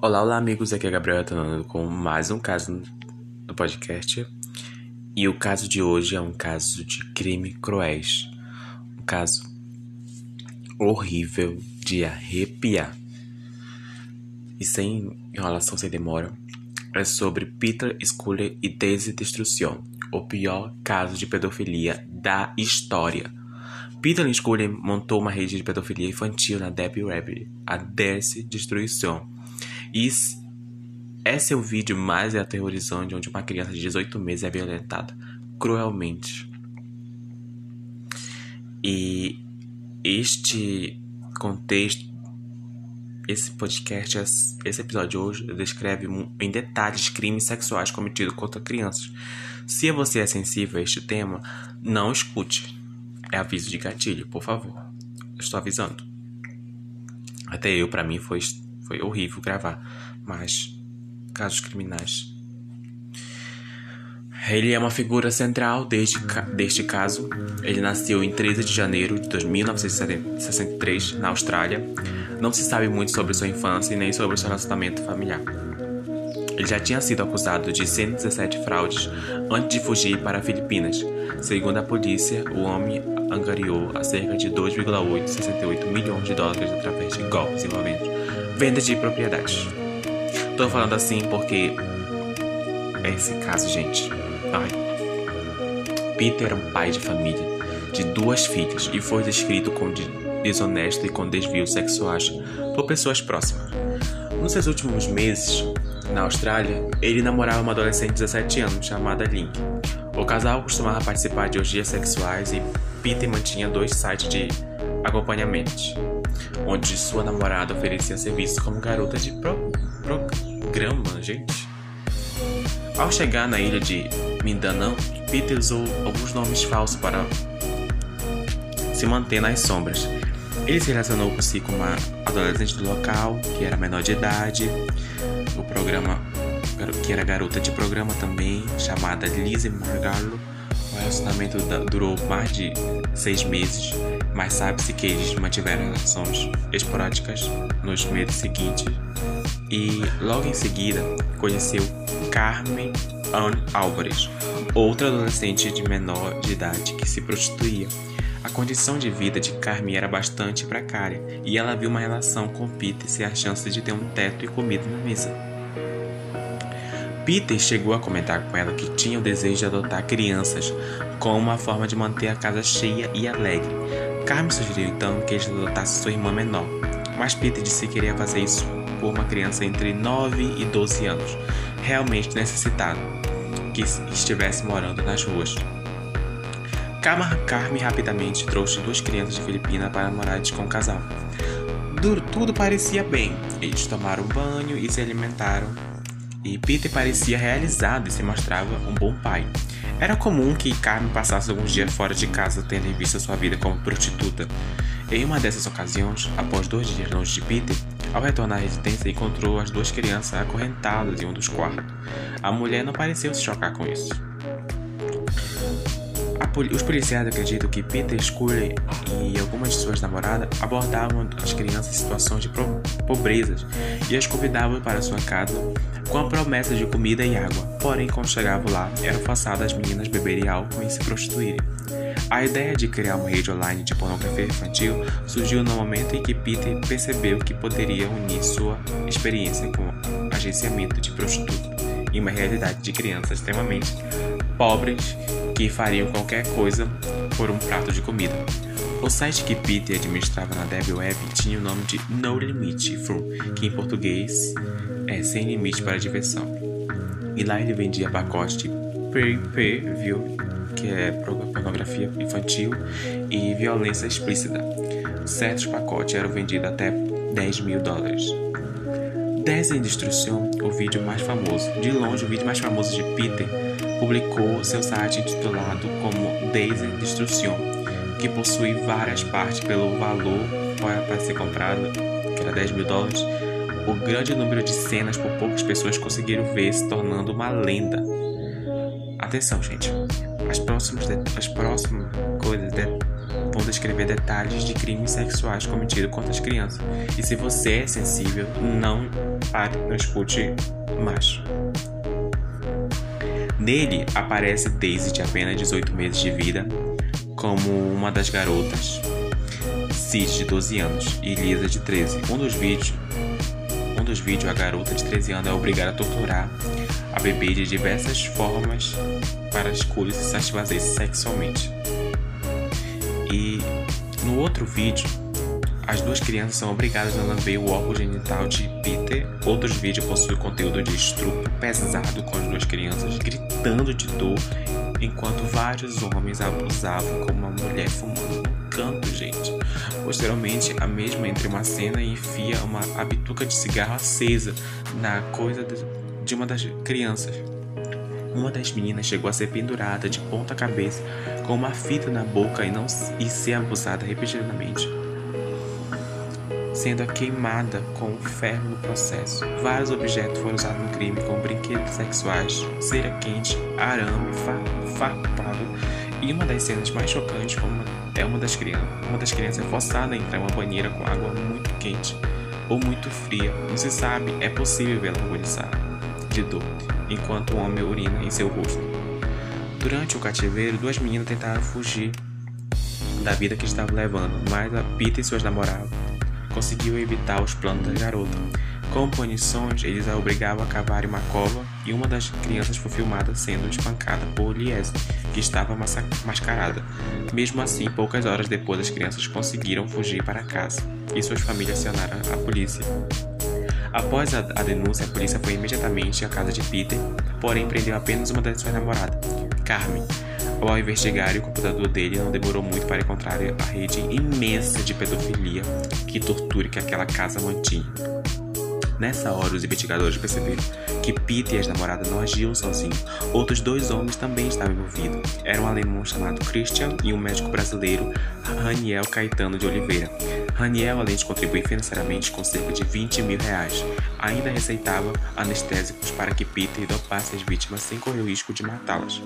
Olá, olá amigos, aqui é Gabriel Atanando com mais um caso do podcast. E o caso de hoje é um caso de crime cruéis. Um caso horrível de arrepiar. E sem enrolação, sem demora, é sobre Peter Scully e Daisy Destruction, o pior caso de pedofilia da história. Peter Scully montou uma rede de pedofilia infantil na Debbie Rabbit, a Daisy Destruction esse é o vídeo mais aterrorizante onde uma criança de 18 meses é violentada cruelmente. E este contexto, esse podcast, esse episódio hoje descreve em detalhes crimes sexuais cometidos contra crianças. Se você é sensível a este tema, não escute. É aviso de gatilho, por favor. Estou avisando. Até eu, para mim, foi foi horrível gravar, mas casos criminais. Ele é uma figura central deste, deste caso. Ele nasceu em 13 de janeiro de 1963 na Austrália. Não se sabe muito sobre sua infância e nem sobre seu relacionamento familiar. Ele já tinha sido acusado de 117 fraudes antes de fugir para Filipinas. Segundo a polícia, o homem angariou a cerca de 2,868 milhões de dólares através de golpes envolvendo venda de propriedades. Tô falando assim porque é esse caso, gente. Ai. Peter era um pai de família de duas filhas e foi descrito como desonesto e com desvios sexuais por pessoas próximas. Nos seus últimos meses, na Austrália, ele namorava uma adolescente de 17 anos chamada Link. O casal costumava participar de orgias sexuais e Peter mantinha dois sites de acompanhamento onde sua namorada oferecia serviços como garota de pro programa, gente. Ao chegar na ilha de Mindanao, Peter usou alguns nomes falsos para se manter nas sombras. Ele se relacionou com si com uma adolescente do local, que era menor de idade, o programa que era garota de programa também, chamada Lizzie Margallo. O relacionamento durou mais de seis meses mas sabe-se que eles mantiveram relações esporádicas nos meses seguintes e logo em seguida conheceu Carmen Ann Álvares, outra adolescente de menor de idade que se prostituía. A condição de vida de Carmen era bastante precária e ela viu uma relação com Peter sem a chance de ter um teto e comida na mesa. Peter chegou a comentar com ela que tinha o desejo de adotar crianças como uma forma de manter a casa cheia e alegre, Carmen sugeriu então que ele adotasse sua irmã menor, mas Peter disse que queria fazer isso por uma criança entre 9 e 12 anos, realmente necessitada, que estivesse morando nas ruas. Carmen rapidamente trouxe duas crianças de Filipina para morar com o casal. Tudo parecia bem. Eles tomaram banho e se alimentaram. E Peter parecia realizado e se mostrava um bom pai. Era comum que Carmen passasse alguns dias fora de casa, tendo em vista sua vida como prostituta. Em uma dessas ocasiões, após dois dias longe de Peter, ao retornar à residência, encontrou as duas crianças acorrentadas em um dos quartos. A mulher não pareceu se chocar com isso. Os policiais acreditam que Peter Scully e algumas de suas namoradas abordavam as crianças em situações de pobreza e as convidavam para sua casa com a promessa de comida e água. Porém, quando chegavam lá, eram forçadas as meninas beberem álcool e se prostituírem. A ideia de criar uma rede online de pornografia infantil surgiu no momento em que Peter percebeu que poderia unir sua experiência com agenciamento de prostituta em uma realidade de crianças extremamente pobres que fariam qualquer coisa por um prato de comida. O site que Peter administrava na Dev Web tinha o nome de No Limit From, que em português é Sem Limite para Diversão. E lá ele vendia pacotes de pay-per-view, que é pornografia infantil e violência explícita. Certos pacotes eram vendidos até 10 mil dólares. 10 em Destruição, o vídeo mais famoso, de longe o vídeo mais famoso de Peter, publicou seu site intitulado como Days in Destruction, que possui várias partes pelo valor para ser comprado, que era 10 mil dólares, o grande número de cenas por poucas pessoas conseguiram ver se tornando uma lenda. Atenção, gente. As próximas, as próximas coisas de, vão descrever detalhes de crimes sexuais cometidos contra as crianças. E se você é sensível, não pare, não escute mais. Nele aparece Daisy, de apenas 18 meses de vida, como uma das garotas, Sid, de 12 anos, e Lisa, de 13. Um dos vídeos, um dos vídeos a garota de 13 anos é obrigada a torturar a bebê de diversas formas para escolhas e satisfazer sexualmente. E no outro vídeo, as duas crianças são obrigadas a lamber o órgão genital de Peter. Outros vídeos possuem conteúdo de estupro pesado com as duas crianças gritando de dor, enquanto vários homens abusavam como uma mulher fumando no canto, gente. Posteriormente, a mesma entre uma cena e enfia uma bituca de cigarro acesa na coisa de uma das crianças. Uma das meninas chegou a ser pendurada de ponta cabeça com uma fita na boca e, não, e ser abusada repetidamente sendo queimada com ferro no processo. Vários objetos foram usados no crime, como brinquedos sexuais, cera quente, arame, farpado. E uma das cenas mais chocantes é uma das crianças. Uma das crianças é forçada a entrar em uma banheira com água muito quente ou muito fria. Não se sabe, é possível vê-la agonizar de dor, enquanto o homem urina em seu rosto. Durante o cativeiro, duas meninas tentaram fugir da vida que estavam levando, mas a Pita e suas namoradas conseguiu evitar os planos da garota. Como punições, eles a obrigavam a cavar uma cova e uma das crianças foi filmada sendo espancada por Lies, que estava mascarada. Mesmo assim, poucas horas depois, as crianças conseguiram fugir para casa e suas famílias acionaram a polícia. Após a, a denúncia, a polícia foi imediatamente à casa de Peter, porém prendeu apenas uma das suas namoradas, Carmen, ao investigar o computador dele, não demorou muito para encontrar a rede imensa de pedofilia que tortura que aquela casa mantinha. Nessa hora, os investigadores perceberam que Peter e as namoradas não agiam sozinhos. Outros dois homens também estavam envolvidos. Era um alemão chamado Christian e um médico brasileiro, Raniel Caetano de Oliveira. Raniel, além de contribuir financeiramente com cerca de 20 mil reais, ainda receitava anestésicos para que Peter dopasse as vítimas sem correr o risco de matá-las.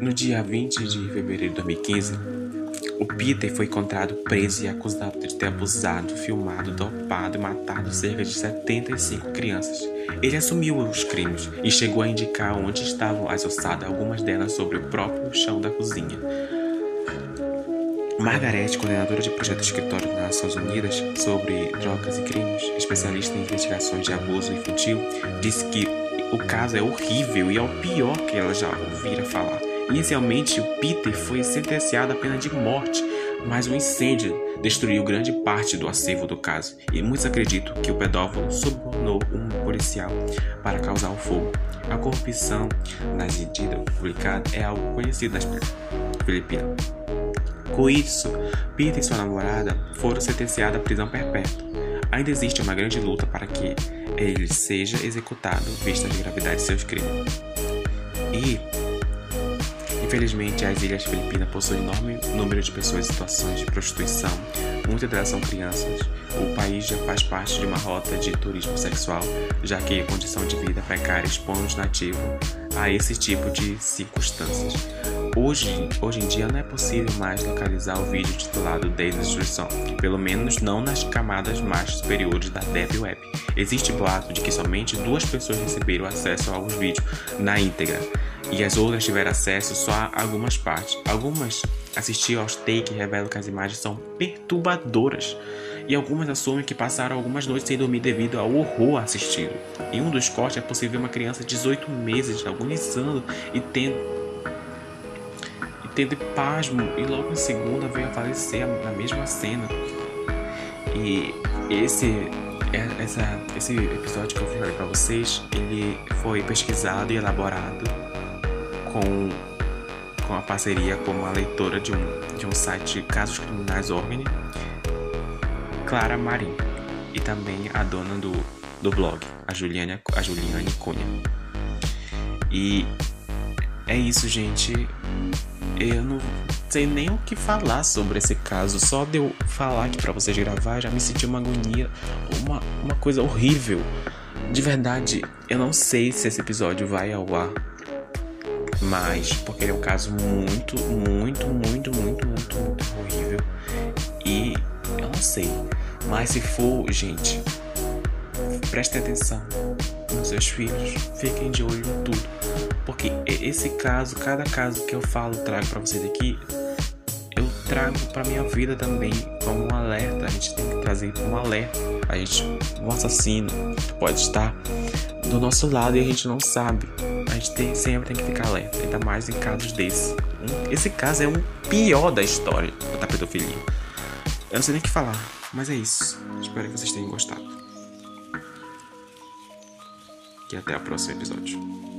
No dia 20 de fevereiro de 2015, o Peter foi encontrado preso e acusado de ter abusado, filmado, dopado e matado cerca de 75 crianças. Ele assumiu os crimes e chegou a indicar onde estavam as ossadas, algumas delas sobre o próprio chão da cozinha. Margaret, coordenadora de projeto escritório nas Nações Unidas sobre drogas e crimes, especialista em investigações de abuso infantil, disse que o caso é horrível e é o pior que ela já ouvira falar. Inicialmente, Peter foi sentenciado à pena de morte, mas um incêndio destruiu grande parte do acervo do caso, e muitos acreditam que o pedófilo subornou um policial para causar o fogo. A corrupção nas medidas publicadas é algo conhecido nas Filipinas. Com isso, Peter e sua namorada foram sentenciados à prisão perpétua. Ainda existe uma grande luta para que ele seja executado, vista a gravidade de seus crimes. E Infelizmente, as Ilhas Filipinas possuem enorme número de pessoas em situações de prostituição. Muitas delas são crianças. O país já faz parte de uma rota de turismo sexual, já que a condição de vida precária expõe os nativos a esse tipo de circunstâncias. Hoje, hoje em dia não é possível mais localizar o vídeo titulado Desinstrução, pelo menos não nas camadas mais superiores da Deep Web. Existe boato de que somente duas pessoas receberam acesso aos vídeos na íntegra e as outras tiveram acesso só a algumas partes. Algumas assistiram aos takes e revelam que as imagens são perturbadoras. E algumas assumem que passaram algumas noites sem dormir devido ao horror assistido. Em um dos cortes é possível uma criança de 18 meses agonizando e tendo, e tendo pasmo, e logo em segunda veio a falecer na mesma cena. E esse é, essa, esse episódio que eu falei para vocês, ele foi pesquisado e elaborado com, com a parceria com uma leitora de um, de um site Casos Criminais Organi, Clara Marim, e também a dona do, do blog, a Juliane, a Juliane Cunha. E é isso, gente. Eu não sei nem o que falar sobre esse caso. Só de eu falar aqui para vocês gravar, já me senti uma agonia, uma, uma coisa horrível. De verdade, eu não sei se esse episódio vai ao ar Mas, porque ele é um caso muito, muito, muito, muito, muito, muito horrível. E eu não sei. Mas se for, gente, prestem atenção nos seus filhos. Fiquem de olho em tudo. Porque esse caso, cada caso que eu falo, trago para vocês aqui, eu trago para minha vida também como um alerta. A gente tem que trazer um alerta. A gente, um assassino pode estar do nosso lado e a gente não sabe. Gente tem, sempre tem que ficar alerta, ainda mais em casos desse. Um, esse caso é um pior da história da pedofilia. Eu não sei nem o que falar, mas é isso. Espero que vocês tenham gostado. E até o próximo episódio.